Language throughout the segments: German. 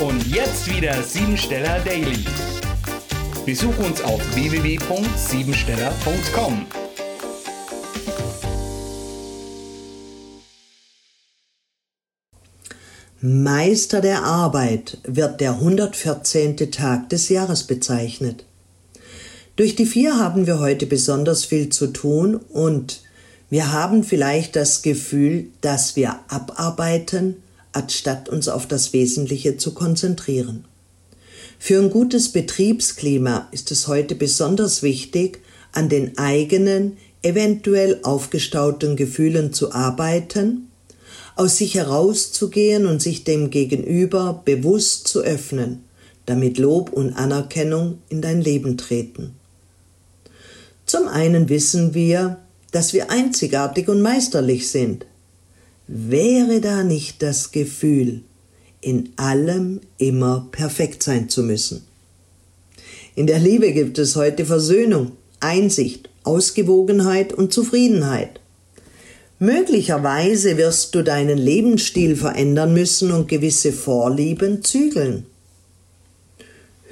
Und jetzt wieder Siebensteller Daily. Besuch uns auf www.siebensteller.com. Meister der Arbeit wird der 114. Tag des Jahres bezeichnet. Durch die vier haben wir heute besonders viel zu tun und wir haben vielleicht das Gefühl, dass wir abarbeiten, anstatt uns auf das Wesentliche zu konzentrieren. Für ein gutes Betriebsklima ist es heute besonders wichtig, an den eigenen, eventuell aufgestauten Gefühlen zu arbeiten, aus sich herauszugehen und sich dem Gegenüber bewusst zu öffnen, damit Lob und Anerkennung in dein Leben treten. Zum einen wissen wir, dass wir einzigartig und meisterlich sind. Wäre da nicht das Gefühl, in allem immer perfekt sein zu müssen? In der Liebe gibt es heute Versöhnung, Einsicht, Ausgewogenheit und Zufriedenheit. Möglicherweise wirst du deinen Lebensstil verändern müssen und gewisse Vorlieben zügeln.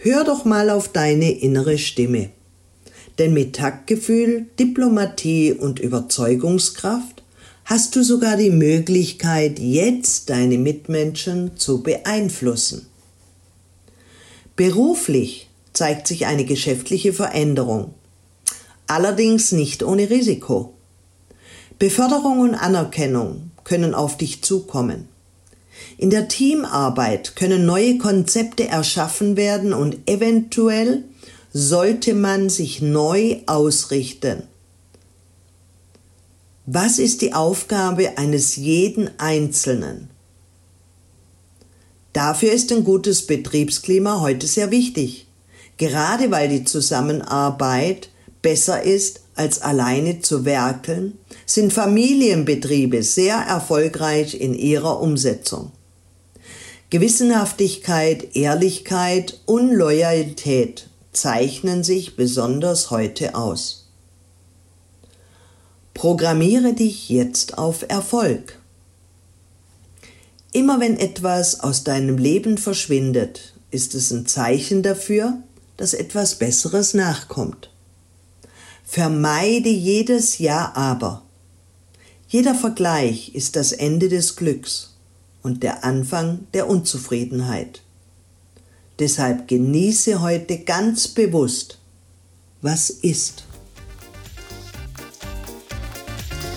Hör doch mal auf deine innere Stimme. Denn mit Taktgefühl, Diplomatie und Überzeugungskraft hast du sogar die Möglichkeit, jetzt deine Mitmenschen zu beeinflussen. Beruflich zeigt sich eine geschäftliche Veränderung, allerdings nicht ohne Risiko. Beförderung und Anerkennung können auf dich zukommen. In der Teamarbeit können neue Konzepte erschaffen werden und eventuell sollte man sich neu ausrichten. Was ist die Aufgabe eines jeden Einzelnen? Dafür ist ein gutes Betriebsklima heute sehr wichtig, gerade weil die Zusammenarbeit besser ist, als alleine zu werkeln, sind Familienbetriebe sehr erfolgreich in ihrer Umsetzung. Gewissenhaftigkeit, Ehrlichkeit und Loyalität zeichnen sich besonders heute aus. Programmiere dich jetzt auf Erfolg. Immer wenn etwas aus deinem Leben verschwindet, ist es ein Zeichen dafür, dass etwas Besseres nachkommt. Vermeide jedes Ja aber. Jeder Vergleich ist das Ende des Glücks und der Anfang der Unzufriedenheit. Deshalb genieße heute ganz bewusst, was ist.